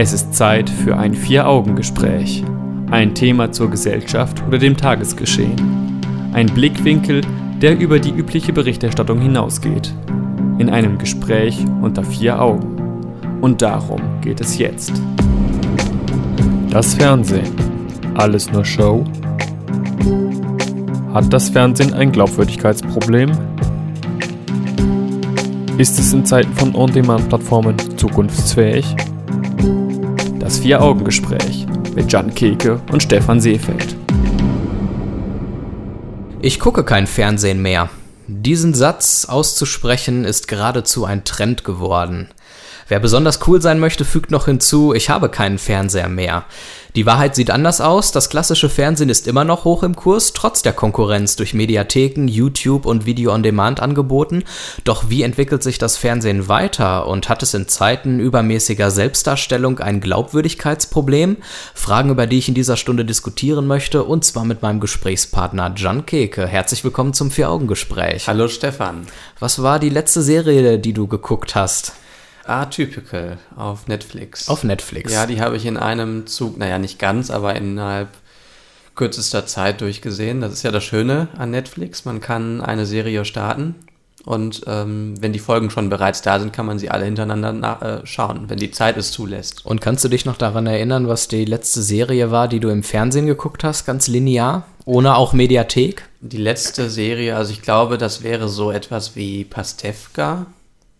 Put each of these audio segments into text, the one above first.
Es ist Zeit für ein Vier-Augen-Gespräch. Ein Thema zur Gesellschaft oder dem Tagesgeschehen. Ein Blickwinkel, der über die übliche Berichterstattung hinausgeht. In einem Gespräch unter vier Augen. Und darum geht es jetzt. Das Fernsehen. Alles nur Show? Hat das Fernsehen ein Glaubwürdigkeitsproblem? Ist es in Zeiten von On-Demand-Plattformen zukunftsfähig? Das Vier-Augen-Gespräch mit Jan Keke und Stefan Seefeld. Ich gucke kein Fernsehen mehr. Diesen Satz auszusprechen ist geradezu ein Trend geworden. Wer besonders cool sein möchte, fügt noch hinzu, ich habe keinen Fernseher mehr. Die Wahrheit sieht anders aus, das klassische Fernsehen ist immer noch hoch im Kurs, trotz der Konkurrenz durch Mediatheken, YouTube und Video-on-Demand-Angeboten. Doch wie entwickelt sich das Fernsehen weiter und hat es in Zeiten übermäßiger Selbstdarstellung ein Glaubwürdigkeitsproblem? Fragen, über die ich in dieser Stunde diskutieren möchte, und zwar mit meinem Gesprächspartner Jan Keke. Herzlich willkommen zum Vier-Augen-Gespräch. Hallo Stefan. Was war die letzte Serie, die du geguckt hast? Atypical auf Netflix. Auf Netflix. Ja, die habe ich in einem Zug, naja, nicht ganz, aber innerhalb kürzester Zeit durchgesehen. Das ist ja das Schöne an Netflix. Man kann eine Serie starten und ähm, wenn die Folgen schon bereits da sind, kann man sie alle hintereinander nach, äh, schauen, wenn die Zeit es zulässt. Und kannst du dich noch daran erinnern, was die letzte Serie war, die du im Fernsehen geguckt hast, ganz linear, ohne auch Mediathek? Die letzte Serie, also ich glaube, das wäre so etwas wie Pastewka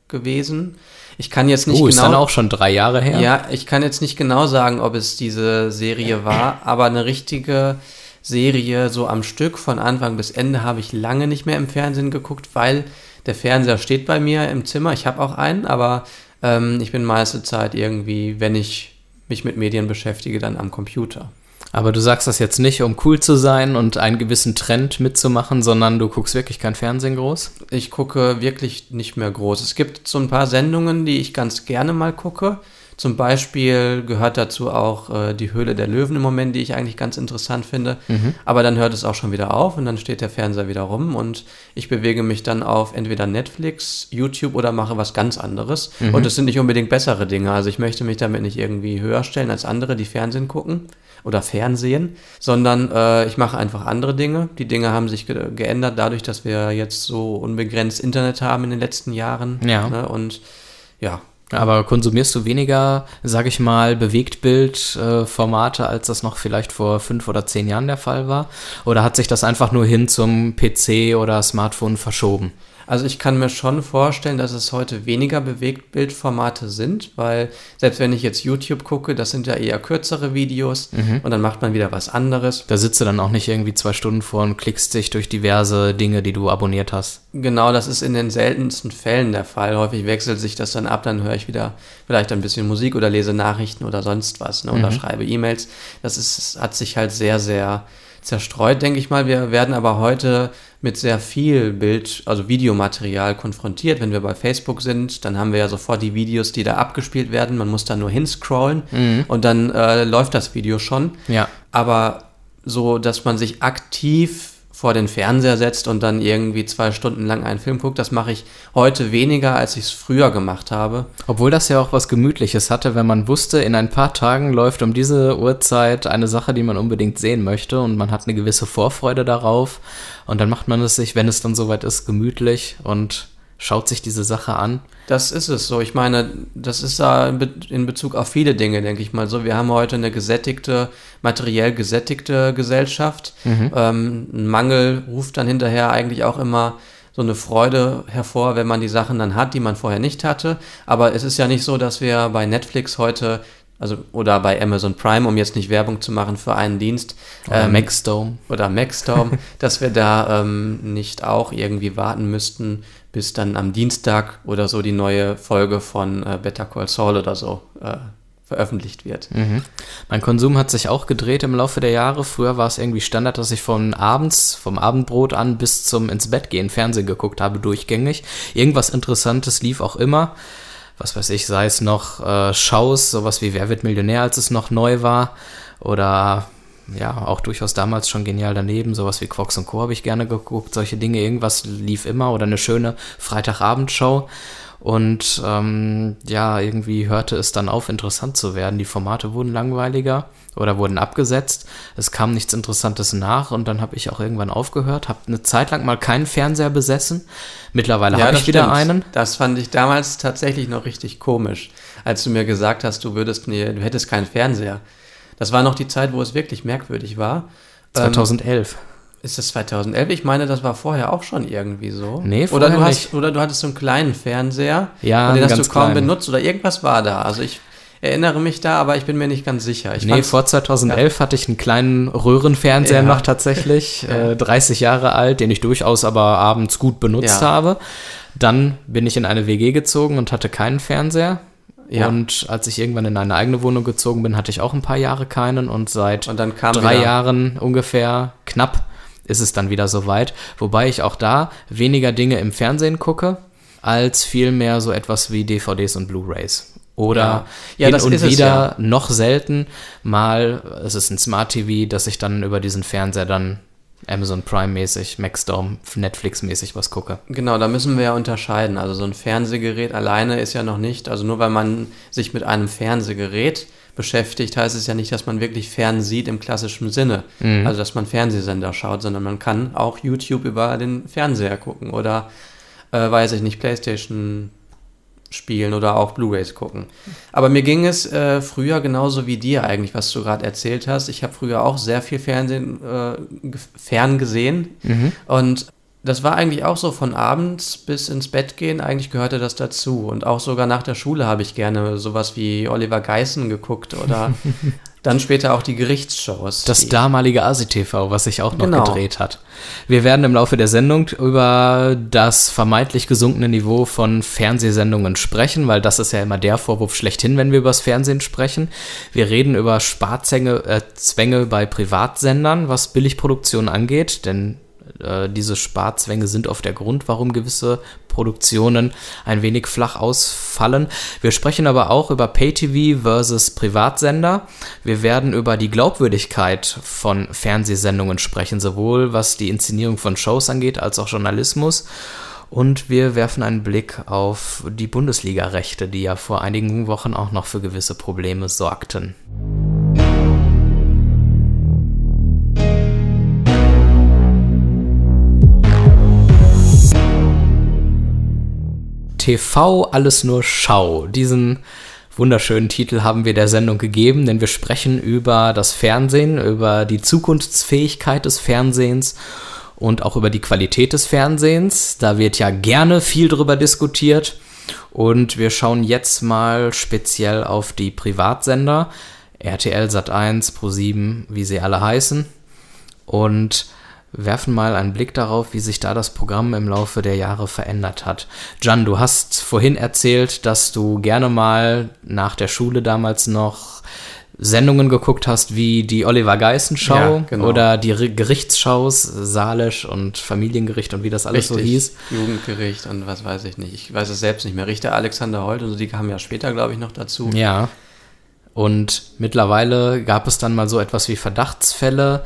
gewesen. Ich kann jetzt nicht uh, genau. ist dann auch schon drei Jahre her. Ja, ich kann jetzt nicht genau sagen, ob es diese Serie war, aber eine richtige Serie so am Stück von Anfang bis Ende habe ich lange nicht mehr im Fernsehen geguckt, weil der Fernseher steht bei mir im Zimmer. Ich habe auch einen, aber ähm, ich bin meiste Zeit irgendwie, wenn ich mich mit Medien beschäftige, dann am Computer. Aber du sagst das jetzt nicht, um cool zu sein und einen gewissen Trend mitzumachen, sondern du guckst wirklich kein Fernsehen groß? Ich gucke wirklich nicht mehr groß. Es gibt so ein paar Sendungen, die ich ganz gerne mal gucke. Zum Beispiel gehört dazu auch äh, die Höhle der Löwen im Moment, die ich eigentlich ganz interessant finde. Mhm. Aber dann hört es auch schon wieder auf und dann steht der Fernseher wieder rum und ich bewege mich dann auf entweder Netflix, YouTube oder mache was ganz anderes. Mhm. Und es sind nicht unbedingt bessere Dinge. Also ich möchte mich damit nicht irgendwie höher stellen als andere, die Fernsehen gucken oder Fernsehen, sondern äh, ich mache einfach andere Dinge. Die Dinge haben sich ge geändert dadurch, dass wir jetzt so unbegrenzt Internet haben in den letzten Jahren. Ja. Ne? Und ja, aber konsumierst du weniger, sag ich mal, Bewegtbildformate, äh, als das noch vielleicht vor fünf oder zehn Jahren der Fall war? Oder hat sich das einfach nur hin zum PC oder Smartphone verschoben? Also ich kann mir schon vorstellen, dass es heute weniger Bewegtbildformate sind, weil selbst wenn ich jetzt YouTube gucke, das sind ja eher kürzere Videos mhm. und dann macht man wieder was anderes. Da sitzt du dann auch nicht irgendwie zwei Stunden vor und klickst dich durch diverse Dinge, die du abonniert hast. Genau, das ist in den seltensten Fällen der Fall. Häufig wechselt sich das dann ab, dann höre ich wieder vielleicht ein bisschen Musik oder lese Nachrichten oder sonst was ne, oder mhm. schreibe E-Mails. Das ist, hat sich halt sehr, sehr zerstreut, denke ich mal. Wir werden aber heute mit sehr viel Bild, also Videomaterial konfrontiert. Wenn wir bei Facebook sind, dann haben wir ja sofort die Videos, die da abgespielt werden. Man muss da nur hinscrollen mhm. und dann äh, läuft das Video schon. Ja. Aber so, dass man sich aktiv vor den Fernseher setzt und dann irgendwie zwei Stunden lang einen Film guckt. Das mache ich heute weniger, als ich es früher gemacht habe. Obwohl das ja auch was Gemütliches hatte, wenn man wusste, in ein paar Tagen läuft um diese Uhrzeit eine Sache, die man unbedingt sehen möchte und man hat eine gewisse Vorfreude darauf und dann macht man es sich, wenn es dann soweit ist, gemütlich und schaut sich diese Sache an. Das ist es so. Ich meine, das ist da in Bezug auf viele Dinge, denke ich mal so. Wir haben heute eine gesättigte, materiell gesättigte Gesellschaft. Mhm. Ähm, ein Mangel ruft dann hinterher eigentlich auch immer so eine Freude hervor, wenn man die Sachen dann hat, die man vorher nicht hatte. Aber es ist ja nicht so, dass wir bei Netflix heute also oder bei Amazon Prime, um jetzt nicht Werbung zu machen für einen Dienst. Oder ähm, Maxdome. Oder Maxdome, dass wir da ähm, nicht auch irgendwie warten müssten, bis dann am Dienstag oder so die neue Folge von äh, Better Call Saul oder so äh, veröffentlicht wird. Mhm. Mein Konsum hat sich auch gedreht im Laufe der Jahre. Früher war es irgendwie Standard, dass ich von abends, vom Abendbrot an bis zum ins Bett gehen Fernsehen geguckt habe, durchgängig. Irgendwas Interessantes lief auch immer. Was weiß ich, sei es noch äh, Shows, sowas wie Wer wird Millionär, als es noch neu war. Oder ja, auch durchaus damals schon genial daneben. Sowas wie Quox und Co. habe ich gerne geguckt. Solche Dinge, irgendwas lief immer oder eine schöne Freitagabendshow. Und ähm, ja, irgendwie hörte es dann auf, interessant zu werden. Die Formate wurden langweiliger oder wurden abgesetzt. Es kam nichts Interessantes nach und dann habe ich auch irgendwann aufgehört, habe eine Zeit lang mal keinen Fernseher besessen. Mittlerweile Ja, habe ich wieder stimmt. einen. Das fand ich damals tatsächlich noch richtig komisch, als du mir gesagt hast, du würdest, nee, du hättest keinen Fernseher. Das war noch die Zeit, wo es wirklich merkwürdig war. Ähm, 2011. ist das 2011? Ich meine, das war vorher auch schon irgendwie so. Nee, oder vorher du hast, nicht. Oder du hattest so einen kleinen Fernseher Ja, und den hast du kaum kleinen. benutzt oder irgendwas war da. Also ich erinnere mich da, aber ich bin mir nicht ganz sicher. Ich Nee, vor 2011 hatte ich einen kleinen Röhrenfernseher Ja. noch tatsächlich, Ja. äh, 30 Jahre alt, den ich durchaus aber abends gut benutzt Ja. habe. Dann bin ich in eine WG gezogen und hatte keinen Fernseher. Ja. Und als ich irgendwann in eine eigene Wohnung gezogen bin, hatte ich auch ein paar Jahre keinen und seit Und drei wieder- Jahren ungefähr knapp ist es dann wieder soweit. Wobei ich auch da weniger Dinge im Fernsehen gucke, als vielmehr so etwas wie DVDs und Blu-rays. Oder Ja. Ja, hin das und ist es wieder ja. noch selten mal, es ist ein Smart TV, dass ich dann über diesen Fernseher dann Amazon Prime-mäßig, Maxdome, Netflix-mäßig was gucke. Genau, da müssen wir ja unterscheiden. Also so ein Fernsehgerät alleine ist ja noch nicht, also nur weil man sich mit einem Fernsehgerät beschäftigt, heißt es ja nicht, dass man wirklich fernsieht im klassischen Sinne. Also dass man Fernsehsender schaut, sondern man kann auch YouTube über den Fernseher gucken oder äh, weiß ich nicht, Playstation spielen oder auch Blu-rays gucken. Aber mir ging es äh, früher genauso wie dir eigentlich, was du gerade erzählt hast. Ich habe früher auch sehr viel Fernsehen äh, fern gesehen und das war eigentlich auch so von abends bis ins Bett gehen, eigentlich gehörte das dazu. Und auch sogar nach der Schule habe ich gerne sowas wie Oliver Geissen geguckt oder dann später auch die Gerichtsshows. Das die, damalige ASI-TV, was sich auch noch Genau. gedreht hat. Wir werden im Laufe der Sendung über das vermeintlich gesunkene Niveau von Fernsehsendungen sprechen, weil das ist ja immer der Vorwurf schlechthin, wenn wir über das Fernsehen sprechen. Wir reden über Sparzwänge äh, Zwänge bei Privatsendern, was Billigproduktion angeht, denn äh, diese Sparzwänge sind oft der Grund, warum gewisse Produktionen ein wenig flach ausfallen. Wir sprechen aber auch über Pay-TV versus Privatsender. Wir werden über die Glaubwürdigkeit von Fernsehsendungen sprechen, sowohl was die Inszenierung von Shows angeht, als auch Journalismus. Und wir werfen einen Blick auf die Bundesliga-Rechte, die ja vor einigen Wochen auch noch für gewisse Probleme sorgten. TV alles nur Schau. Diesen wunderschönen Titel haben wir der Sendung gegeben, denn wir sprechen über das Fernsehen, über die Zukunftsfähigkeit des Fernsehens und auch über die Qualität des Fernsehens. Da wird ja gerne viel drüber diskutiert. Und wir schauen jetzt mal speziell auf die Privatsender. RTL Sat1, Pro7, wie sie alle heißen. Und werfen mal einen Blick darauf, wie sich da das Programm im Laufe der Jahre verändert hat. Jan, du hast vorhin erzählt, dass du gerne mal nach der Schule damals noch Sendungen geguckt hast, wie die Oliver Geissen Show Ja, genau. oder die Ri- Gerichtsshows, Salisch und Familiengericht und wie das alles so hieß. Jugendgericht und was weiß ich nicht. Ich weiß es selbst nicht mehr. Richter Alexander Holt und so, die kamen ja später, glaube ich, noch dazu. Ja. Und mittlerweile gab es dann mal so etwas wie Verdachtsfälle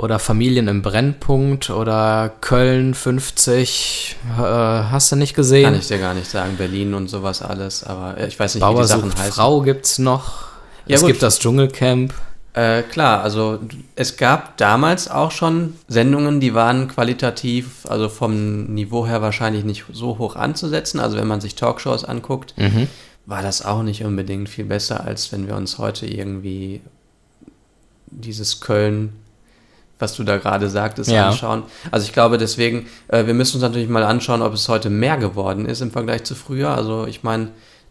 oder Familien im Brennpunkt oder Köln 50. Äh, hast du nicht gesehen? Kann ich dir gar nicht sagen. Berlin und sowas alles, aber äh, ich weiß nicht, wie Bauer die Sachen heißen. Frau gibt's noch. Ja, es gut. gibt das Dschungelcamp. Äh, klar, also es gab damals auch schon Sendungen, die waren qualitativ, also vom Niveau her wahrscheinlich nicht so hoch anzusetzen. Also wenn man sich Talkshows anguckt, war das auch nicht unbedingt viel besser, als wenn wir uns heute irgendwie dieses Köln, was du da gerade sagtest, Ja. anschauen. Also ich glaube deswegen, äh, wir müssen uns natürlich mal anschauen, ob es heute mehr geworden ist im Vergleich zu früher. Also ich meine,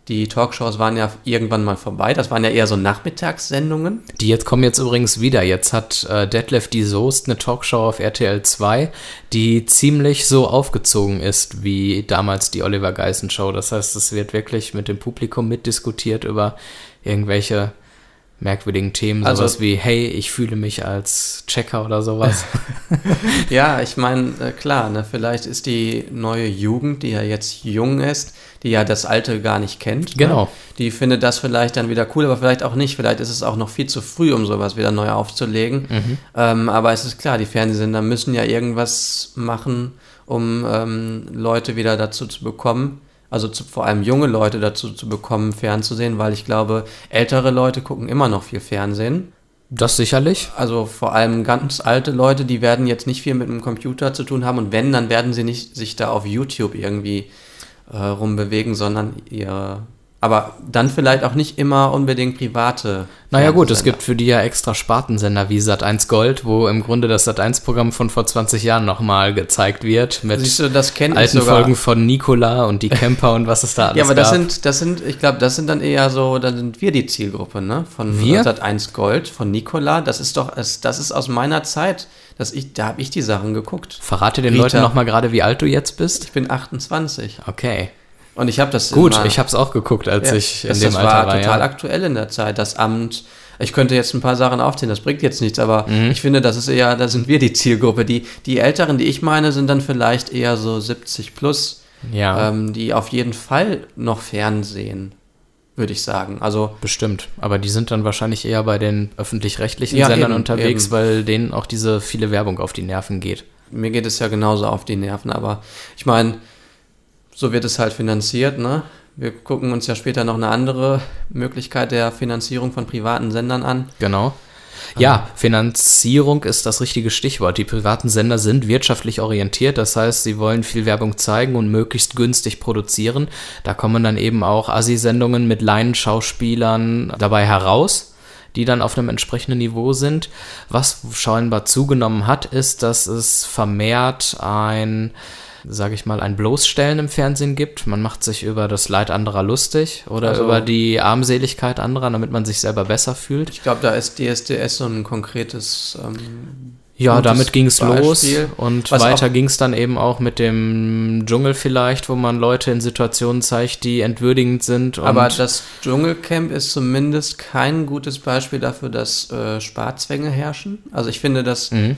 die Talkshows waren ja irgendwann mal vorbei. Das waren ja eher so Nachmittagssendungen. Die jetzt kommen jetzt übrigens wieder. Jetzt hat äh, Detlef die Soest eine Talkshow auf RTL 2, die ziemlich so aufgezogen ist wie damals die Oliver Geissen Show. Das heißt, es wird wirklich mit dem Publikum mitdiskutiert über irgendwelche merkwürdigen Themen, Also- sowas wie, hey, ich fühle mich als Checker oder sowas. Ja, ich meine, äh, klar, ne, vielleicht ist die neue Jugend, die ja jetzt jung ist, die ja das Alte gar nicht kennt. Genau. Ne, die findet das vielleicht dann wieder cool, aber vielleicht auch nicht. Vielleicht ist es auch noch viel zu früh, um sowas wieder neu aufzulegen. Ähm, aber es ist klar, die Fernsehsender müssen ja irgendwas machen, um ähm, Leute wieder dazu zu bekommen, Also zu, vor allem junge Leute dazu zu bekommen, fernzusehen, weil ich glaube, ältere Leute gucken immer noch viel Fernsehen. Das sicherlich. Also vor allem ganz alte Leute, die werden jetzt nicht viel mit dem Computer zu tun haben und wenn, dann werden sie nicht sich da auf YouTube irgendwie äh, rumbewegen, sondern ihr aber dann vielleicht auch nicht immer unbedingt private. Naja gut, es gibt für die ja extra Spartensender wie Sat1 Gold, wo im Grunde das Sat1-Programm von vor 20 Jahren nochmal gezeigt wird. Mit Siehst du, das kenn alten Folgen von Nikola und die Camper und was es da alles Ja, aber das gab. sind, das sind, ich glaube, das sind dann eher so, da sind wir die Zielgruppe, ne? Von Wir? Sat1 Gold, von Nikola. Das ist doch, das das ist aus meiner Zeit. dass ich, da habe ich die Sachen geguckt. Verrate den Rita. Leuten nochmal gerade, wie alt du jetzt bist. Ich bin 28. Okay. Und ich habe das Gut, immer- ich habe es auch geguckt, als Ja, ich in das, dem das Alter war war. total ja. aktuell in der Zeit. Das Amt, ich könnte jetzt ein paar Sachen aufzählen, das bringt jetzt nichts, aber Mhm. ich finde, das ist eher, da sind wir die Zielgruppe. Die, die Älteren, die ich meine, sind dann vielleicht eher so 70 plus, ja. ähm, die auf jeden Fall noch Fernsehen, würde ich sagen. Also Bestimmt, aber die sind dann wahrscheinlich eher bei den öffentlich-rechtlichen Ja, Sendern eben, unterwegs, eben. weil denen auch diese viele Werbung auf die Nerven geht. mir geht es ja genauso auf die Nerven, aber ich meine, so wird es halt finanziert, ne? Wir gucken uns ja später noch eine andere Möglichkeit der Finanzierung von privaten Sendern an. Genau. Ja, Finanzierung ist das richtige Stichwort. Die privaten Sender sind wirtschaftlich orientiert, das heißt, sie wollen viel Werbung zeigen und möglichst günstig produzieren. Da kommen dann eben auch Assi-Sendungen mit Laienschauspielern dabei heraus, die dann auf einem entsprechenden Niveau sind. Was scheinbar zugenommen hat, ist, dass es vermehrt ein sage ich mal, ein Bloßstellen im Fernsehen gibt. Man macht sich über das Leid anderer lustig oder Also- über die Armseligkeit anderer, damit man sich selber besser fühlt. Ich glaube, da ist DSDS so ein konkretes. Ähm, Ja, damit ging es los und Was weiter ging es dann eben auch mit dem Dschungel vielleicht, wo man Leute in Situationen zeigt, die entwürdigend sind. Aber das Dschungelcamp ist zumindest kein gutes Beispiel dafür, dass äh, Sparzwänge herrschen. Also ich finde, das Mhm.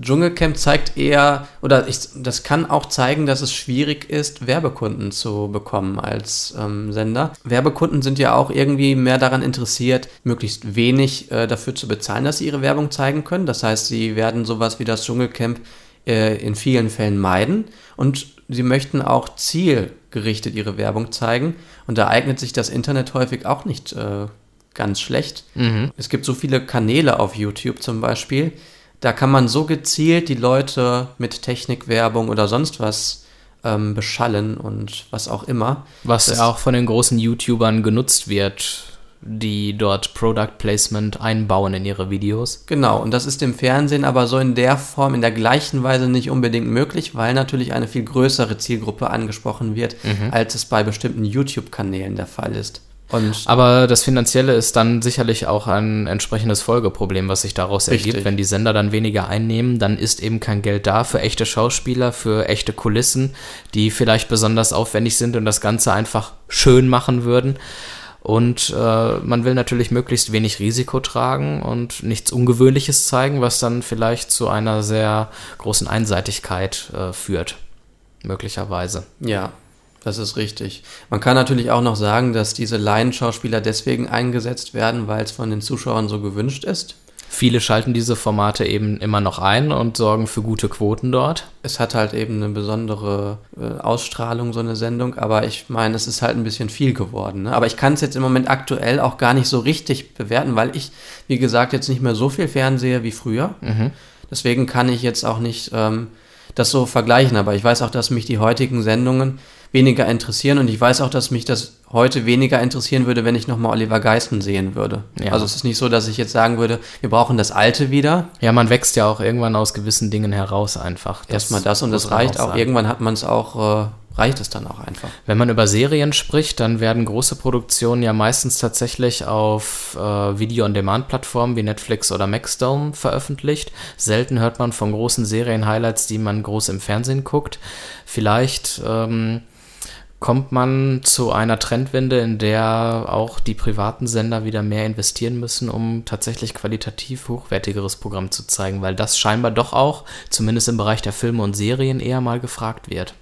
Dschungelcamp zeigt eher, oder ich, das kann auch zeigen, dass es schwierig ist, Werbekunden zu bekommen als ähm, Sender. Werbekunden sind ja auch irgendwie mehr daran interessiert, möglichst wenig äh, dafür zu bezahlen, dass sie ihre Werbung zeigen können. Das heißt, sie werden sowas wie das Dschungelcamp äh, in vielen Fällen meiden und sie möchten auch zielgerichtet ihre Werbung zeigen. Und da eignet sich das Internet häufig auch nicht äh, ganz schlecht. Mhm. Es gibt so viele Kanäle auf YouTube zum Beispiel. Da kann man so gezielt die Leute mit Technikwerbung oder sonst was ähm, beschallen und was auch immer. was das- auch von den großen YouTubern genutzt wird, die dort Product Placement einbauen in ihre Videos. Genau, und das ist im Fernsehen aber so in der Form, in der gleichen Weise nicht unbedingt möglich, weil natürlich eine viel größere Zielgruppe angesprochen wird, als es bei bestimmten YouTube-Kanälen der Fall ist. Und Aber das Finanzielle ist dann sicherlich auch ein entsprechendes Folgeproblem, was sich daraus Richtig. ergibt. Wenn die Sender dann weniger einnehmen, dann ist eben kein Geld da für echte Schauspieler, für echte Kulissen, die vielleicht besonders aufwendig sind und das Ganze einfach schön machen würden. Und äh, man will natürlich möglichst wenig Risiko tragen und nichts Ungewöhnliches zeigen, was dann vielleicht zu einer sehr großen Einseitigkeit äh, führt. Möglicherweise. Ja, das ist richtig. Man kann natürlich auch noch sagen, dass diese Laienschauspieler deswegen eingesetzt werden, weil es von den Zuschauern so gewünscht ist. Viele schalten diese Formate eben immer noch ein und sorgen für gute Quoten dort. Es hat halt eben eine besondere äh, Ausstrahlung, so eine Sendung, aber ich meine, es ist halt ein bisschen viel geworden. Ne? Aber ich kann es jetzt im Moment aktuell auch gar nicht so richtig bewerten, weil ich, wie gesagt, jetzt nicht mehr so viel fernsehe wie früher. Deswegen kann ich jetzt auch nicht ähm, das so vergleichen, aber ich weiß auch, dass mich die heutigen Sendungen weniger interessieren und ich weiß auch, dass mich das heute weniger interessieren würde, wenn ich nochmal Oliver Geißen sehen würde. Ja. Also es ist nicht so, dass ich jetzt sagen würde, wir brauchen das Alte wieder, Ja, man wächst ja auch irgendwann aus gewissen Dingen heraus einfach. erstmal das und das reicht auch. sagen. Irgendwann hat man es auch, äh, reicht es dann auch einfach. Wenn man über Serien spricht, dann werden große Produktionen ja meistens tatsächlich auf äh, Video-on-Demand-Plattformen wie Netflix oder Maxdome veröffentlicht. Selten hört man von großen Serien-Highlights, die man groß im Fernsehen guckt. Vielleicht ähm, kommt man zu einer Trendwende, in der auch die privaten Sender wieder mehr investieren müssen, um tatsächlich qualitativ hochwertigeres Programm zu zeigen, weil das scheinbar doch auch, zumindest im Bereich der Filme und Serien, eher mal gefragt wird.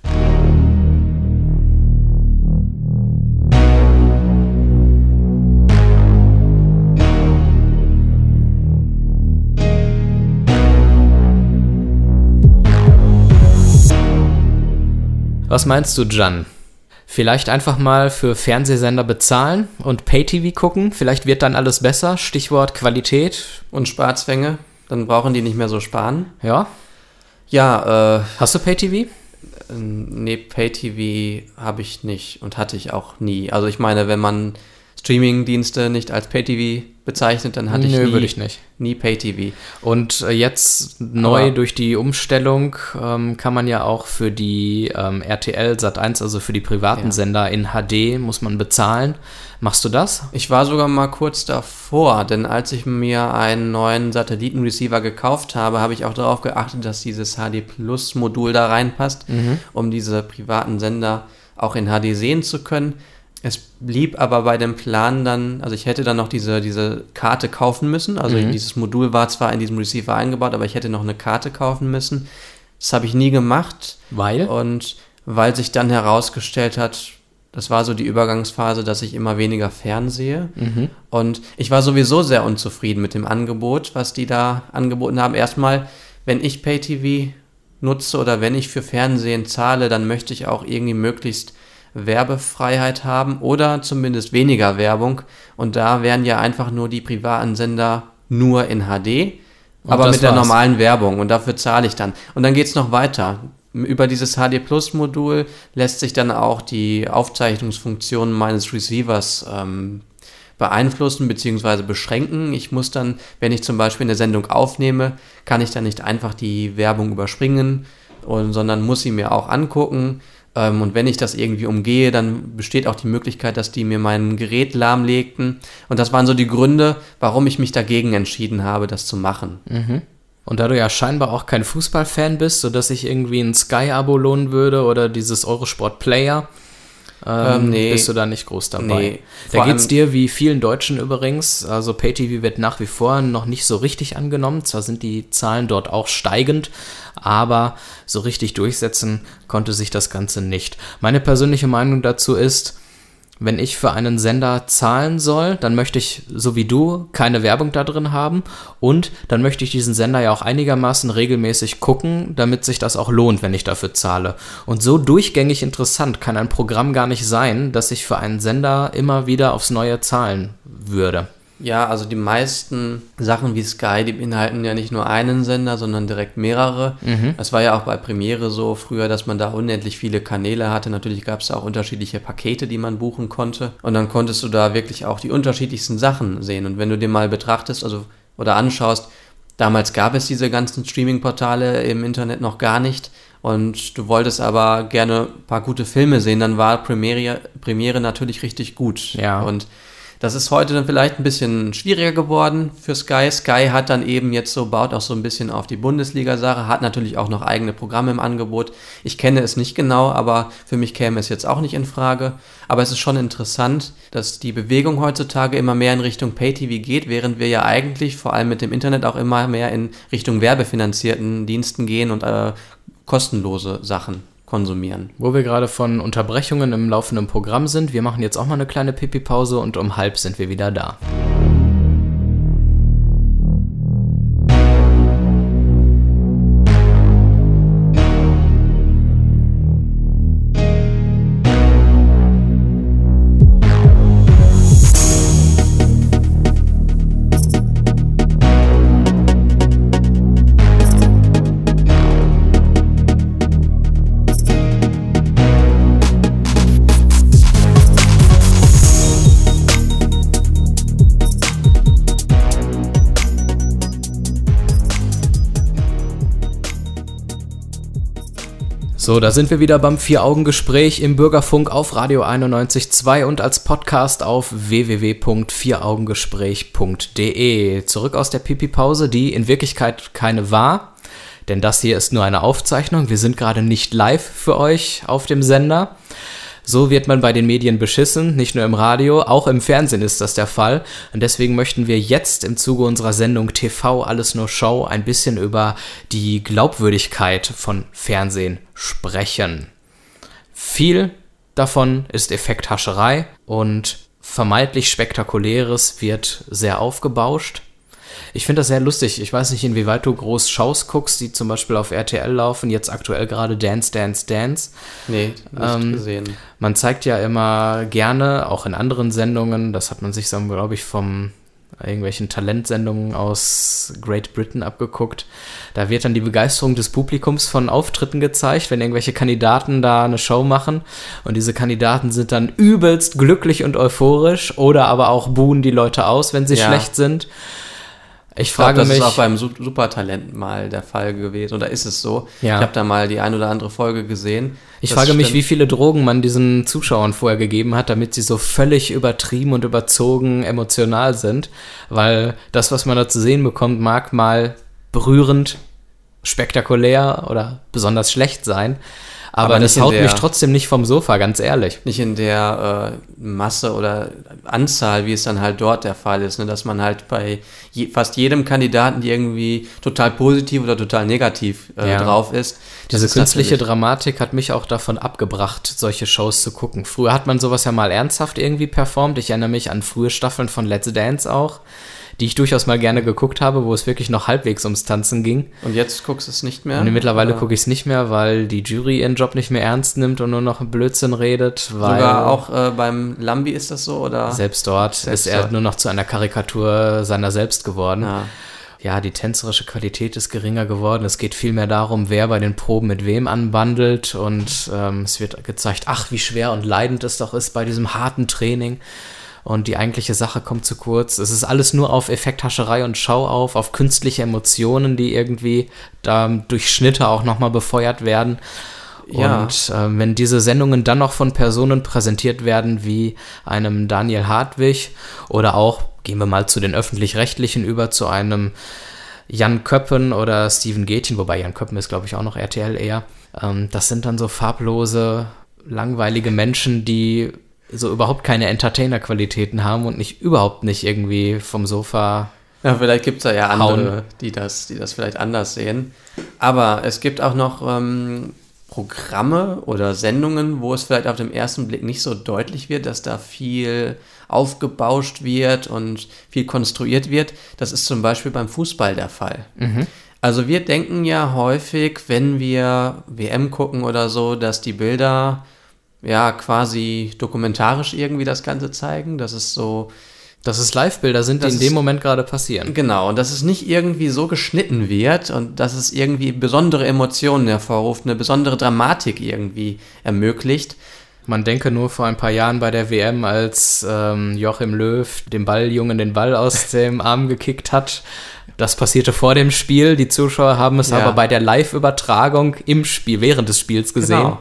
Was meinst du, Jan? Vielleicht einfach mal für Fernsehsender bezahlen und Pay-TV gucken. Vielleicht wird dann alles besser. Stichwort Qualität. Und Sparzwänge. Dann brauchen die nicht mehr so sparen. Ja. Ja, äh, Hast du Pay-TV? nee, Pay-TV habe ich nicht und hatte ich auch nie. Also ich meine, wenn man Streaming-Dienste nicht als Pay-TV bezeichnet, dann hatte ich Nö, nie, würde ich nicht. nie Pay-TV. Und äh, jetzt neu Aber- durch die Umstellung ähm, kann man ja auch für die ähm, RTL Sat1, also für die privaten Ja. Sender in HD, muss man bezahlen. Machst du das? Ich war sogar mal kurz davor, denn als ich mir einen neuen Satellitenreceiver gekauft habe, habe ich auch darauf geachtet, dass dieses HD Plus Modul da reinpasst, um diese privaten Sender auch in HD sehen zu können. Es blieb aber bei dem Plan dann, also ich hätte dann noch diese, diese Karte kaufen müssen. Also dieses Modul war zwar in diesem Receiver eingebaut, aber ich hätte noch eine Karte kaufen müssen. Das habe ich nie gemacht. Weil? Und weil sich dann herausgestellt hat, das war so die Übergangsphase, dass ich immer weniger fernsehe. Und ich war sowieso sehr unzufrieden mit dem Angebot, was die da angeboten haben. Erstmal, wenn ich Pay-TV nutze oder wenn ich für Fernsehen zahle, dann möchte ich auch irgendwie möglichst Werbefreiheit haben oder zumindest weniger Werbung. Und da wären ja einfach nur die privaten Sender nur in HD, Und aber mit der war's. normalen Werbung. Und dafür zahle ich dann. Und dann geht es noch weiter. Über dieses HD Plus Modul lässt sich dann auch die Aufzeichnungsfunktion meines Receivers ähm, beeinflussen bzw. beschränken. Ich muss dann, wenn ich zum Beispiel eine Sendung aufnehme, kann ich dann nicht einfach die Werbung überspringen, sondern muss sie mir auch angucken. Ähm, und wenn ich das irgendwie umgehe, dann besteht auch die Möglichkeit, dass die mir mein Gerät lahmlegten. Und das waren so die Gründe, warum ich mich dagegen entschieden habe, das zu machen. Und da du ja scheinbar auch kein Fußballfan bist, sodass ich irgendwie ein Sky-Abo lohnen würde oder dieses Eurosport Player, ähm, Ähm, nee. bist du da nicht groß dabei. Nee. Da geht's allem- dir wie vielen Deutschen übrigens. Also Pay-TV wird nach wie vor noch nicht so richtig angenommen. Zwar sind die Zahlen dort auch steigend, aber so richtig durchsetzen konnte sich das Ganze nicht. Meine persönliche Meinung dazu ist, wenn ich für einen Sender zahlen soll, dann möchte ich, so wie du, keine Werbung da drin haben und dann möchte ich diesen Sender ja auch einigermaßen regelmäßig gucken, damit sich das auch lohnt, wenn ich dafür zahle. Und so durchgängig interessant kann ein Programm gar nicht sein, dass ich für einen Sender immer wieder aufs Neue zahlen würde. Ja, also die meisten Sachen wie Sky, die beinhalten ja nicht nur einen Sender, sondern direkt mehrere. Es war ja auch bei Premiere so früher, dass man da unendlich viele Kanäle hatte. Natürlich gab es auch unterschiedliche Pakete, die man buchen konnte. Und dann konntest du da wirklich auch die unterschiedlichsten Sachen sehen. Und wenn du dir mal betrachtest, also oder anschaust, damals gab es diese ganzen Streaming-Portale im Internet noch gar nicht. Und du wolltest aber gerne ein paar gute Filme sehen, dann war Premiere, Premiere natürlich richtig gut. Ja. Und das ist heute dann vielleicht ein bisschen schwieriger geworden für Sky. Sky hat dann eben jetzt so, baut auch so ein bisschen auf die Bundesliga-Sache, hat natürlich auch noch eigene Programme im Angebot. Ich kenne es nicht genau, aber für mich käme es jetzt auch nicht in Frage. Aber es ist schon interessant, dass die Bewegung heutzutage immer mehr in Richtung Pay-TV geht, während wir ja eigentlich vor allem mit dem Internet auch immer mehr in Richtung werbefinanzierten Diensten gehen und äh, kostenlose Sachen konsumieren. Wo wir gerade von Unterbrechungen im laufenden Programm sind, wir machen jetzt auch mal eine kleine Pipi-Pause und um halb sind wir wieder da. So, da sind wir wieder beim Vier-Augen-Gespräch im Bürgerfunk auf Radio 91.2 und als Podcast auf www.vieraugengespräch.de. Zurück aus der Pipi-Pause, die in Wirklichkeit keine war, denn das hier ist nur eine Aufzeichnung. Wir sind gerade nicht live für euch auf dem Sender. So wird man bei den Medien beschissen, nicht nur im Radio, auch im Fernsehen ist das der Fall. Und deswegen möchten wir jetzt im Zuge unserer Sendung TV Alles nur Show ein bisschen über die Glaubwürdigkeit von Fernsehen sprechen. Viel davon ist Effekthascherei und vermeintlich Spektakuläres wird sehr aufgebauscht. Ich finde das sehr lustig. Ich weiß nicht, inwieweit du groß Shows guckst, die zum Beispiel auf RTL laufen, jetzt aktuell gerade Dance, Dance, Dance. Nee, nicht ähm, gesehen. Man zeigt ja immer gerne, auch in anderen Sendungen, das hat man sich, so, glaube ich, vom irgendwelchen Talentsendungen aus Great Britain abgeguckt. Da wird dann die Begeisterung des Publikums von Auftritten gezeigt, wenn irgendwelche Kandidaten da eine Show machen. Und diese Kandidaten sind dann übelst glücklich und euphorisch oder aber auch buhen die Leute aus, wenn sie ja. schlecht sind. Ich frage glaub, das mich. Das ist auch beim Supertalent mal der Fall gewesen. Oder ist es so? Ja. Ich habe da mal die ein oder andere Folge gesehen. Ich frage mich, wie viele Drogen man diesen Zuschauern vorher gegeben hat, damit sie so völlig übertrieben und überzogen emotional sind. Weil das, was man da zu sehen bekommt, mag mal berührend, spektakulär oder besonders schlecht sein. Aber, aber das haut der, mich trotzdem nicht vom Sofa, ganz ehrlich. Nicht in der äh, Masse oder Anzahl, wie es dann halt dort der Fall ist, ne? dass man halt bei je, fast jedem Kandidaten, die irgendwie total positiv oder total negativ äh, ja. drauf ist. Diese künstliche Dramatik hat mich auch davon abgebracht, solche Shows zu gucken. Früher hat man sowas ja mal ernsthaft irgendwie performt. Ich erinnere mich an frühe Staffeln von Let's Dance auch die ich durchaus mal gerne geguckt habe, wo es wirklich noch halbwegs ums Tanzen ging. Und jetzt guckst du es nicht mehr? Und mittlerweile gucke ich es nicht mehr, weil die Jury ihren Job nicht mehr ernst nimmt und nur noch Blödsinn redet. Weil Sogar auch äh, beim Lambi ist das so, oder? Selbst dort selbst ist er dort. nur noch zu einer Karikatur seiner selbst geworden. Ja ja, die tänzerische Qualität ist geringer geworden. Es geht vielmehr darum, wer bei den Proben mit wem anbandelt. Und ähm, es wird gezeigt, ach, wie schwer und leidend es doch ist bei diesem harten Training und die eigentliche Sache kommt zu kurz. Es ist alles nur auf Effekthascherei und Schau auf, auf künstliche Emotionen, die irgendwie da durch Schnitte auch nochmal befeuert werden. Ja. Und äh, wenn diese Sendungen dann noch von Personen präsentiert werden wie einem Daniel Hartwig oder auch, gehen wir mal zu den öffentlich-rechtlichen über, zu einem Jan Köppen oder Steven Gätchen, wobei Jan Köppen ist, glaube ich, auch noch RTL eher. Ähm, das sind dann so farblose, langweilige Menschen, die so überhaupt keine Entertainer-Qualitäten haben und nicht überhaupt nicht irgendwie vom Sofa. Ja, vielleicht gibt es da ja andere, die das, die das vielleicht anders sehen. Aber es gibt auch noch ähm, Programme oder Sendungen, wo es vielleicht auf den ersten Blick nicht so deutlich wird, dass da viel aufgebauscht wird und viel konstruiert wird. Das ist zum Beispiel beim Fußball der Fall. Mhm. Also wir denken ja häufig, wenn wir WM gucken oder so, dass die Bilder ja quasi dokumentarisch irgendwie das Ganze zeigen. Das ist so. Dass es Live-Bilder sind, die in dem Moment gerade passieren. Genau, und dass es nicht irgendwie so geschnitten wird und dass es irgendwie besondere Emotionen hervorruft, eine besondere Dramatik irgendwie ermöglicht. Man denke nur vor ein paar Jahren bei der WM, als ähm, Joachim Löw dem Balljungen den Ball aus dem Arm gekickt hat. Das passierte vor dem Spiel. Die Zuschauer haben es ja. aber bei der Live-Übertragung im Spiel, während des Spiels gesehen. Genau.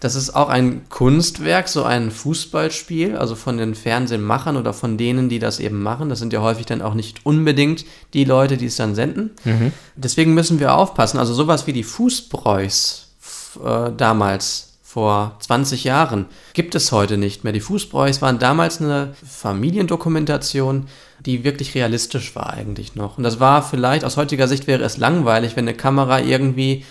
Das ist auch ein Kunstwerk, so ein Fußballspiel, also von den Fernsehmachern oder von denen, die das eben machen. Das sind ja häufig dann auch nicht unbedingt die Leute, die es dann senden. Mhm. Deswegen müssen wir aufpassen. Also sowas wie die Fußbräus äh, damals vor 20 Jahren gibt es heute nicht mehr. Die Fußbräus waren damals eine Familiendokumentation, die wirklich realistisch war eigentlich noch. Und das war vielleicht, aus heutiger Sicht wäre es langweilig, wenn eine Kamera irgendwie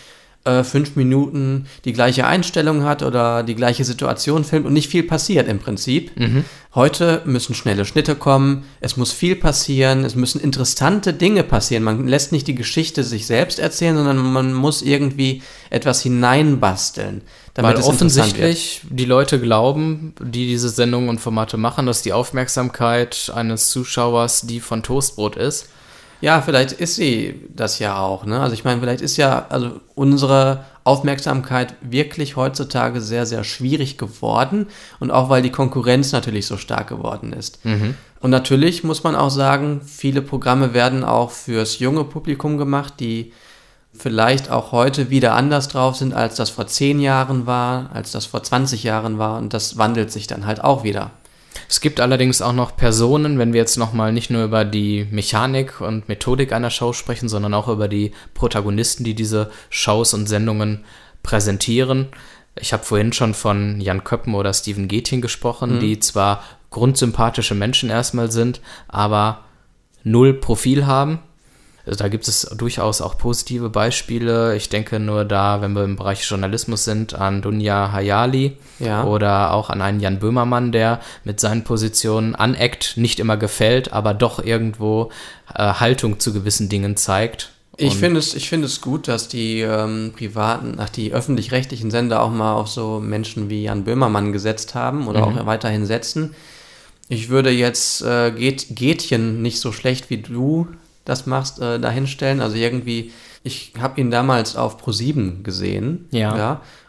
äh, fünf Minuten die gleiche Einstellung hat oder die gleiche Situation filmt und nicht viel passiert im Prinzip. Mhm. Heute müssen schnelle Schnitte kommen, es muss viel passieren, es müssen interessante Dinge passieren. Man lässt nicht die Geschichte sich selbst erzählen, sondern man muss irgendwie etwas hineinbasteln. Damit Weil offensichtlich die Leute glauben, die diese Sendungen und Formate machen, dass die Aufmerksamkeit eines Zuschauers die von Toastbrot ist. Ja, vielleicht ist sie das ja auch. Ne? Also ich meine, vielleicht ist ja also unsere Aufmerksamkeit wirklich heutzutage sehr, sehr schwierig geworden und auch weil die Konkurrenz natürlich so stark geworden ist. Mhm. Und natürlich muss man auch sagen, viele Programme werden auch fürs junge Publikum gemacht, die vielleicht auch heute wieder anders drauf sind, als das vor zehn Jahren war, als das vor 20 Jahren war und das wandelt sich dann halt auch wieder. Es gibt allerdings auch noch Personen, wenn wir jetzt nochmal nicht nur über die Mechanik und Methodik einer Show sprechen, sondern auch über die Protagonisten, die diese Shows und Sendungen präsentieren. Ich habe vorhin schon von Jan Köppen oder Steven Gätchen gesprochen, mhm. die zwar grundsympathische Menschen erstmal sind, aber null Profil haben. Da gibt es durchaus auch positive Beispiele. Ich denke nur da, wenn wir im Bereich Journalismus sind, an Dunja Hayali Ja. oder auch an einen Jan Böhmermann, der mit seinen Positionen aneckt, nicht immer gefällt, aber doch irgendwo äh, Haltung zu gewissen Dingen zeigt. Ich finde es, ich finde es gut, dass die ähm, privaten, ach, die öffentlich-rechtlichen Sender auch mal auf so Menschen wie Jan Böhmermann gesetzt haben oder auch weiterhin setzen. Ich würde jetzt äh, Get, Getchen nicht so schlecht wie du das machst, äh, dahinstellen. Also irgendwie, ich habe ihn damals auf Pro7 gesehen. Ja.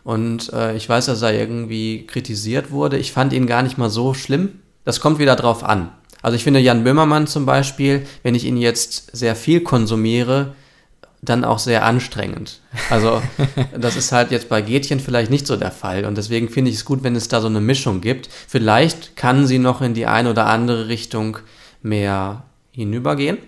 und äh, ich weiß, dass er irgendwie kritisiert wurde. Ich fand ihn gar nicht mal so schlimm. Das kommt wieder drauf an. Also ich finde Jan Böhmermann zum Beispiel, wenn ich ihn jetzt sehr viel konsumiere, dann auch sehr anstrengend. Also das ist halt jetzt bei Gätchen vielleicht nicht so der Fall und deswegen finde ich es gut, wenn es da so eine Mischung gibt. Vielleicht kann sie noch in die eine oder andere Richtung mehr hinübergehen.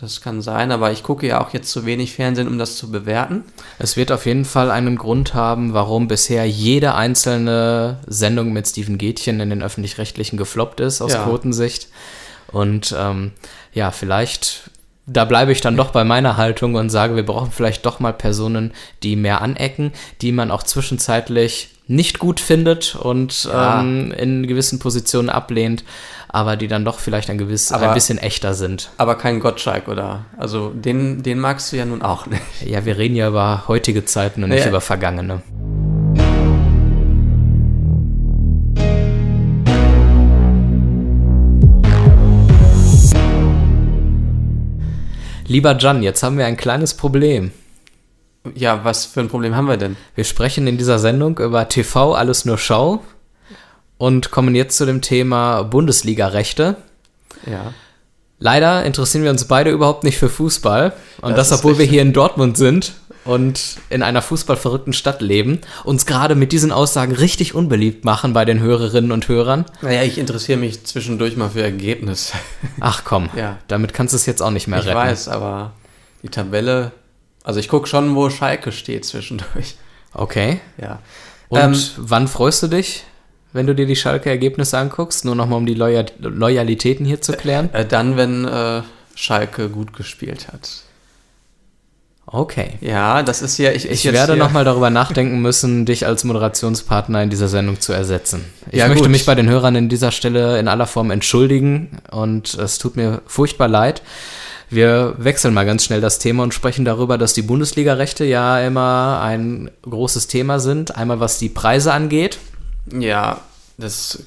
Das kann sein, aber ich gucke ja auch jetzt zu wenig Fernsehen, um das zu bewerten. Es wird auf jeden Fall einen Grund haben, warum bisher jede einzelne Sendung mit Steven Gätchen in den öffentlich-rechtlichen gefloppt ist aus Ja. Quotensicht. Und ähm, ja, vielleicht, da bleibe ich dann doch bei meiner Haltung und sage, wir brauchen vielleicht doch mal Personen, die mehr anecken, die man auch zwischenzeitlich nicht gut findet und Ja. ähm, in gewissen Positionen ablehnt, aber die dann doch vielleicht ein, gewiss, Aber- ein bisschen echter sind. Aber kein Gottschalk, oder? Also den, den magst du ja nun auch nicht. Ja, wir reden ja über heutige Zeiten und nicht Ja. über vergangene. Lieber Jan, jetzt haben wir ein kleines Problem. Ja, was für ein Problem haben wir denn? Wir sprechen in dieser Sendung über TV, alles nur Schau und kommen jetzt zu dem Thema Bundesliga-Rechte. Ja. Leider interessieren wir uns beide überhaupt nicht für Fußball. Und das, Das obwohl wir hier in Dortmund sind und in einer fußballverrückten Stadt leben, uns gerade mit diesen Aussagen richtig unbeliebt machen bei den Hörerinnen und Hörern. Naja, ich interessiere mich zwischendurch mal für Ergebnisse. Ach komm, Ja. damit kannst du es jetzt auch nicht mehr Ich retten. weiß, aber die Tabelle, also ich gucke schon, wo Schalke steht zwischendurch. Okay. Ja. Und Ähm, wann freust du dich, wenn du dir die Schalke-Ergebnisse anguckst? Nur nochmal, um die Loyal Loyalitäten hier zu klären. Äh, dann, wenn äh, Schalke gut gespielt hat. Okay. Ja, das ist ja, ich, Ich jetzt werde nochmal darüber nachdenken müssen, dich als Moderationspartner in dieser Sendung zu ersetzen. Ich Ja, möchte gut. mich bei den Hörern in dieser Stelle in aller Form entschuldigen und es tut mir furchtbar leid. Wir wechseln mal ganz schnell das Thema und sprechen darüber, dass die Bundesliga-Rechte ja immer ein großes Thema sind. Einmal was die Preise angeht. Ja, das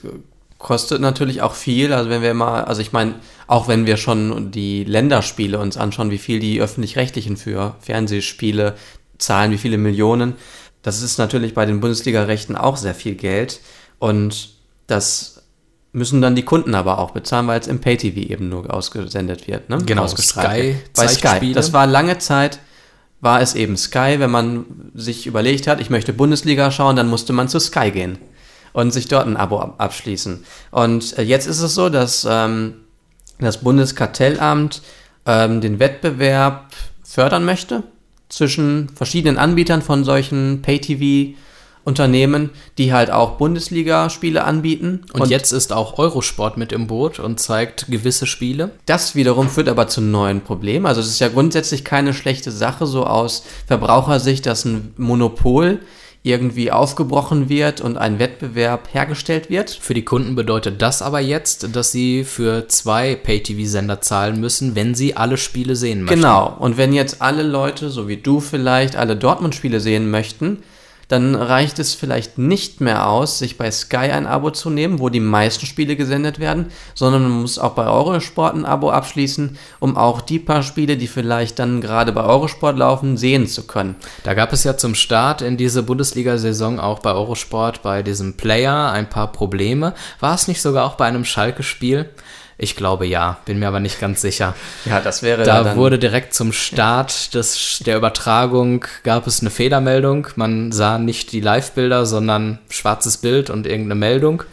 kostet natürlich auch viel. Also wenn wir mal, also ich meine, auch wenn wir schon die Länderspiele uns anschauen, wie viel die öffentlich-rechtlichen für Fernsehspiele zahlen, wie viele Millionen, das ist natürlich bei den Bundesliga-Rechten auch sehr viel Geld. Und das müssen dann die Kunden aber auch bezahlen, weil es im Pay-TV eben nur ausgesendet wird. Ne? Genau, Sky wird. Bei Sky. Das war lange Zeit, war es eben Sky. Wenn man sich überlegt hat, ich möchte Bundesliga schauen, dann musste man zu Sky gehen und sich dort ein Abo ab- abschließen. Und äh, jetzt ist es so, dass ähm, das Bundeskartellamt ähm, den Wettbewerb fördern möchte zwischen verschiedenen Anbietern von solchen Pay-TV-Unternehmen, die halt auch Bundesliga-Spiele anbieten. Und, jetzt ist auch Eurosport mit im Boot und zeigt gewisse Spiele. Das wiederum führt aber zu neuen Problemen. Also es ist ja grundsätzlich keine schlechte Sache, so aus Verbrauchersicht, dass ein Monopol irgendwie aufgebrochen wird und ein Wettbewerb hergestellt wird. Für die Kunden bedeutet das aber jetzt, dass sie für zwei Pay-TV-Sender zahlen müssen, wenn sie alle Spiele sehen möchten. Genau. Und wenn jetzt alle Leute, so wie du vielleicht, alle Dortmund-Spiele sehen möchten, dann reicht es vielleicht nicht mehr aus, sich bei Sky ein Abo zu nehmen, wo die meisten Spiele gesendet werden, sondern man muss auch bei Eurosport ein Abo abschließen, um auch die paar Spiele, die vielleicht dann gerade bei Eurosport laufen, sehen zu können. Da gab es ja zum Start in diese Bundesliga-Saison auch bei Eurosport, bei diesem Player, ein paar Probleme. War es nicht sogar auch bei einem Schalke-Spiel? Ich glaube ja, bin mir aber nicht ganz sicher. Ja, das wäre Da dann wurde direkt zum Start des, der Übertragung gab es eine Fehlermeldung. Man sah nicht die Live-Bilder, sondern schwarzes Bild und irgendeine Meldung.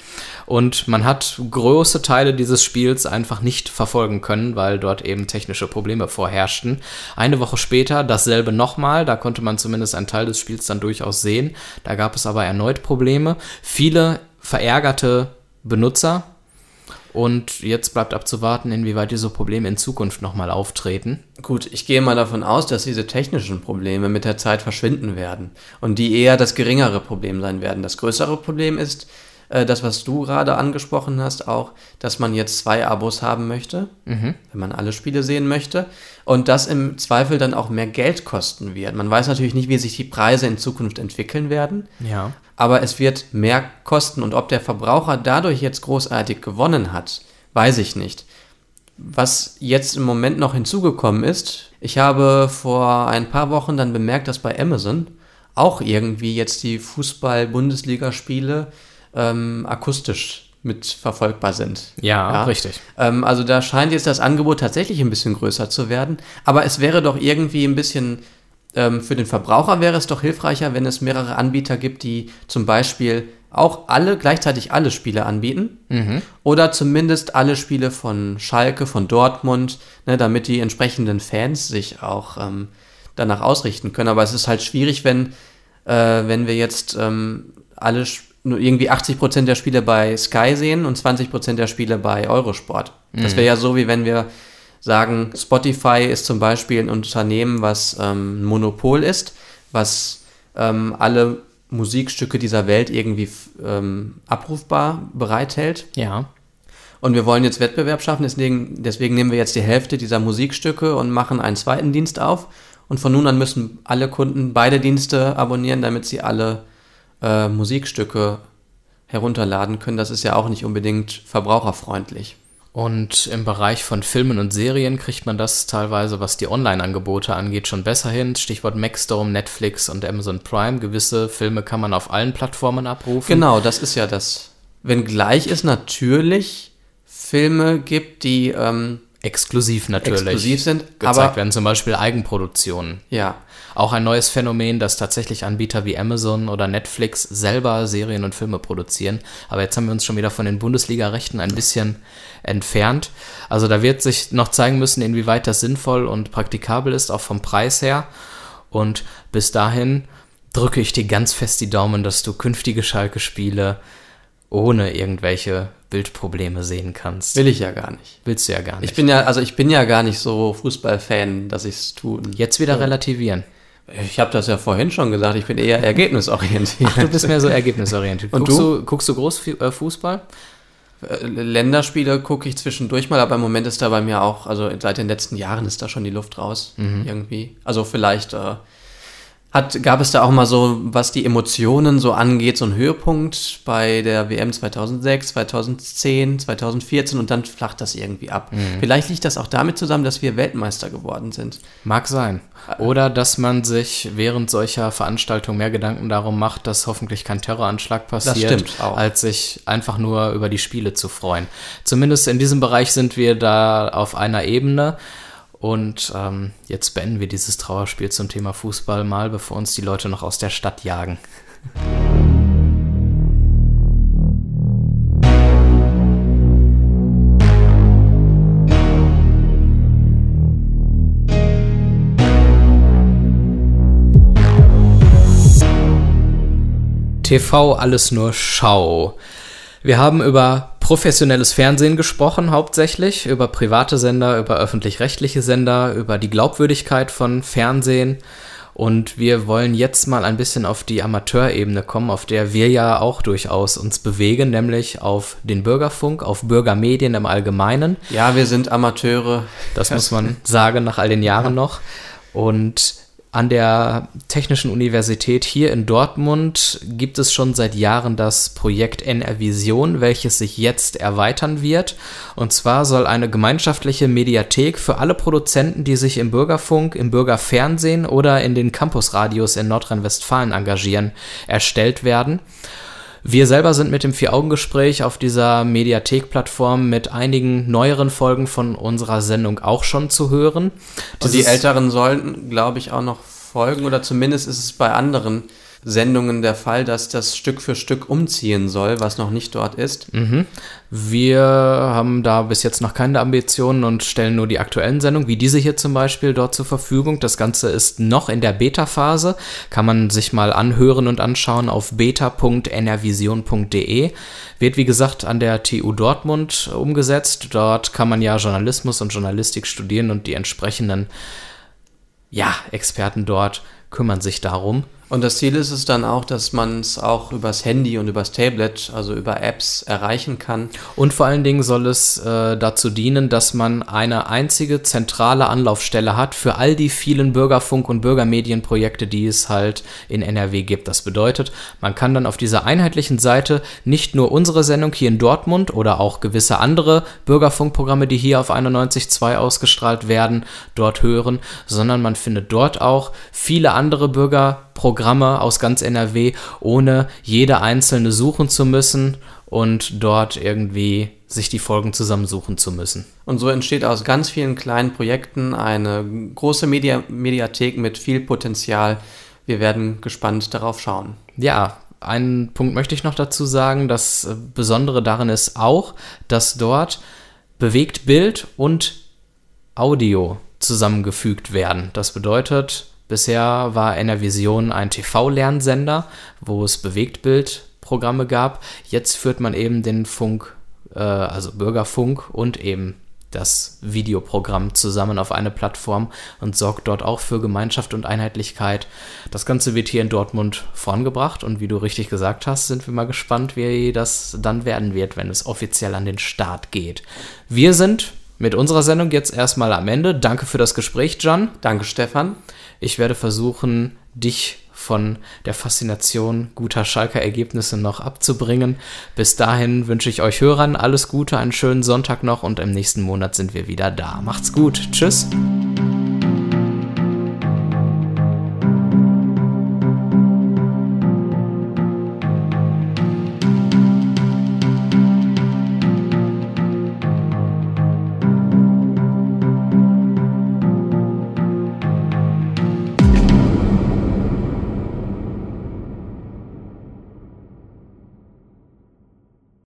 Und man hat große Teile dieses Spiels einfach nicht verfolgen können, weil dort eben technische Probleme vorherrschten. Eine Woche später dasselbe nochmal, da konnte man zumindest einen Teil des Spiels dann durchaus sehen. Da gab es aber erneut Probleme. Viele verärgerte Benutzer Und jetzt bleibt abzuwarten, inwieweit diese Probleme in Zukunft nochmal auftreten. Gut, ich gehe mal davon aus, dass diese technischen Probleme mit der Zeit verschwinden werden und die eher das geringere Problem sein werden. Das größere Problem ist, äh, das, was du gerade angesprochen hast, auch, dass man jetzt zwei Abos haben möchte, mhm. wenn man alle Spiele sehen möchte. Und das im Zweifel dann auch mehr Geld kosten wird. Man weiß natürlich nicht, wie sich die Preise in Zukunft entwickeln werden. Ja. Aber es wird mehr kosten. Und ob der Verbraucher dadurch jetzt großartig gewonnen hat, weiß ich nicht. Was jetzt im Moment noch hinzugekommen ist, ich habe vor ein paar Wochen dann bemerkt, dass bei Amazon auch irgendwie jetzt die Fußball-Bundesligaspiele ähm, akustisch mit verfolgbar sind. Ja, ja. richtig. Ähm, also da scheint jetzt das Angebot tatsächlich ein bisschen größer zu werden. Aber es wäre doch irgendwie ein bisschen, ähm, für den Verbraucher wäre es doch hilfreicher, wenn es mehrere Anbieter gibt, die zum Beispiel auch alle, gleichzeitig alle Spiele anbieten. Mhm. Oder zumindest alle Spiele von Schalke, von Dortmund, ne, damit die entsprechenden Fans sich auch ähm, danach ausrichten können. Aber es ist halt schwierig, wenn, äh, wenn wir jetzt ähm, alle Spiele nur irgendwie 80 Prozent der Spiele bei Sky sehen und 20 Prozent der Spiele bei Eurosport. Mhm. Das wäre ja so, wie wenn wir sagen, Spotify ist zum Beispiel ein Unternehmen, was ähm, ein Monopol ist, was ähm, alle Musikstücke dieser Welt irgendwie ähm, abrufbar bereithält. Ja. Und wir wollen jetzt Wettbewerb schaffen, deswegen, deswegen nehmen wir jetzt die Hälfte dieser Musikstücke und machen einen zweiten Dienst auf. Und von nun an müssen alle Kunden beide Dienste abonnieren, damit sie alle äh, Musikstücke herunterladen können, das ist ja auch nicht unbedingt verbraucherfreundlich. Und im Bereich von Filmen und Serien kriegt man das teilweise, was die Online-Angebote angeht, schon besser hin. Stichwort Maxdome, Netflix und Amazon Prime. Gewisse Filme kann man auf allen Plattformen abrufen. Genau, das ist ja das. Wenngleich es natürlich Filme gibt, die ähm, exklusiv natürlich exklusiv sind, gezeigt aber, werden, zum Beispiel Eigenproduktionen. Ja, auch ein neues Phänomen, dass tatsächlich Anbieter wie Amazon oder Netflix selber Serien und Filme produzieren. Aber jetzt haben wir uns schon wieder von den Bundesliga-Rechten ein bisschen entfernt. Also da wird sich noch zeigen müssen, inwieweit das sinnvoll und praktikabel ist, auch vom Preis her. Und bis dahin drücke ich dir ganz fest die Daumen, dass du künftige Schalke-Spiele ohne irgendwelche Bildprobleme sehen kannst. Will ich ja gar nicht. Willst du ja gar nicht. Ich bin ja, also ich bin ja gar nicht so Fußballfan, dass ich es tun. Jetzt wieder relativieren. Ich habe das ja vorhin schon gesagt, ich bin eher ergebnisorientiert. Ach, du bist mehr so ergebnisorientiert. Und guckst du? du? Guckst du groß äh, Fußball? Äh, Länderspiele gucke ich zwischendurch mal, aber im Moment ist da bei mir auch, also seit den letzten Jahren ist da schon die Luft raus, mhm. irgendwie. Also vielleicht äh, hat, gab es da auch mal so, was die Emotionen so angeht, so einen Höhepunkt bei der WM 2006, 2010, 2014 und dann flacht das irgendwie ab. Mhm. Vielleicht liegt das auch damit zusammen, dass wir Weltmeister geworden sind. Mag sein. Oder dass man sich während solcher Veranstaltungen mehr Gedanken darum macht, dass hoffentlich kein Terroranschlag passiert, als sich einfach nur über die Spiele zu freuen. Zumindest in diesem Bereich sind wir da auf einer Ebene. Und ähm, jetzt beenden wir dieses Trauerspiel zum Thema Fußball mal, bevor uns die Leute noch aus der Stadt jagen. TV alles nur Schau. Wir haben über professionelles Fernsehen gesprochen, hauptsächlich, über private Sender, über öffentlich-rechtliche Sender, über die Glaubwürdigkeit von Fernsehen. Und wir wollen jetzt mal ein bisschen auf die Amateurebene kommen, auf der wir ja auch durchaus uns bewegen, nämlich auf den Bürgerfunk, auf Bürgermedien im Allgemeinen. Ja, wir sind Amateure. Das muss man sagen nach all den Jahren noch. Und an der Technischen Universität hier in Dortmund gibt es schon seit Jahren das Projekt NR Vision, welches sich jetzt erweitern wird. Und zwar soll eine gemeinschaftliche Mediathek für alle Produzenten, die sich im Bürgerfunk, im Bürgerfernsehen oder in den Campusradios in Nordrhein-Westfalen engagieren, erstellt werden. Wir selber sind mit dem Vier-Augen-Gespräch auf dieser Mediathek-Plattform mit einigen neueren Folgen von unserer Sendung auch schon zu hören. Und die Älteren sollten, glaube ich, auch noch folgen oder zumindest ist es bei anderen Sendungen der Fall, dass das Stück für Stück umziehen soll, was noch nicht dort ist. Mhm. Wir haben da bis jetzt noch keine Ambitionen und stellen nur die aktuellen Sendungen, wie diese hier zum Beispiel, dort zur Verfügung. Das Ganze ist noch in der Beta-Phase. Kann man sich mal anhören und anschauen auf beta.nrvision.de. Wird, wie gesagt, an der TU Dortmund umgesetzt. Dort kann man ja Journalismus und Journalistik studieren und die entsprechenden ja, Experten dort kümmern sich darum. Und das Ziel ist es dann auch, dass man es auch übers Handy und übers Tablet, also über Apps, erreichen kann. Und vor allen Dingen soll es äh, dazu dienen, dass man eine einzige zentrale Anlaufstelle hat für all die vielen Bürgerfunk- und Bürgermedienprojekte, die es halt in NRW gibt. Das bedeutet, man kann dann auf dieser einheitlichen Seite nicht nur unsere Sendung hier in Dortmund oder auch gewisse andere Bürgerfunkprogramme, die hier auf 91.2 ausgestrahlt werden, dort hören, sondern man findet dort auch viele andere Bürgerprogramme, Programme aus ganz NRW, ohne jede einzelne suchen zu müssen und dort irgendwie sich die Folgen zusammensuchen zu müssen. Und so entsteht aus ganz vielen kleinen Projekten eine große Media Mediathek mit viel Potenzial. Wir werden gespannt darauf schauen. Ja, einen Punkt möchte ich noch dazu sagen. Das Besondere darin ist auch, dass dort bewegt Bild und Audio zusammengefügt werden. Das bedeutet, Bisher war Enervision ein TV-Lernsender, wo es Bewegtbildprogramme gab. Jetzt führt man eben den Funk, äh, also Bürgerfunk und eben das Videoprogramm zusammen auf eine Plattform und sorgt dort auch für Gemeinschaft und Einheitlichkeit. Das Ganze wird hier in Dortmund vorangebracht und wie du richtig gesagt hast, sind wir mal gespannt, wie das dann werden wird, wenn es offiziell an den Start geht. Wir sind mit unserer Sendung jetzt erstmal am Ende. Danke für das Gespräch, John. Danke, Stefan. Ich werde versuchen, dich von der Faszination guter Schalker Ergebnisse noch abzubringen. Bis dahin wünsche ich euch Hörern alles Gute, einen schönen Sonntag noch und im nächsten Monat sind wir wieder da. Macht's gut. Tschüss.